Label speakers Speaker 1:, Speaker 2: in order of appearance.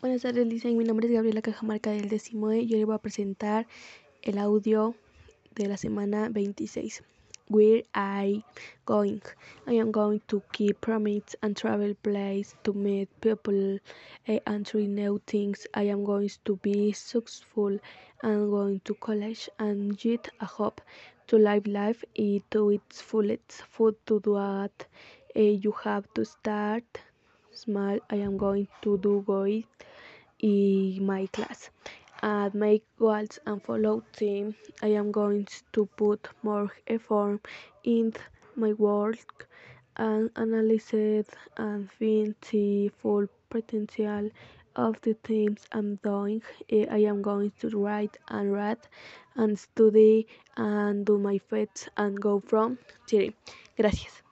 Speaker 1: Buenas tardes, Lisa. Mi nombre es Gabriela Cajamarca del décimo E. Yo le voy a presentar el audio de la semana 26. Where I going? I am going to keep promise and travel place to meet people eh, and try new things. I am going to be successful and going to college and get a hope to live life to its fullest. Food to do it. Eh, you have to start small. I am going to do good in my class. At my goals and follow them, I am going to put more effort in my work and analyze and find the full potential of the things I'm doing. Eh, I am going to write and read and study and do my best and go from there. Gracias.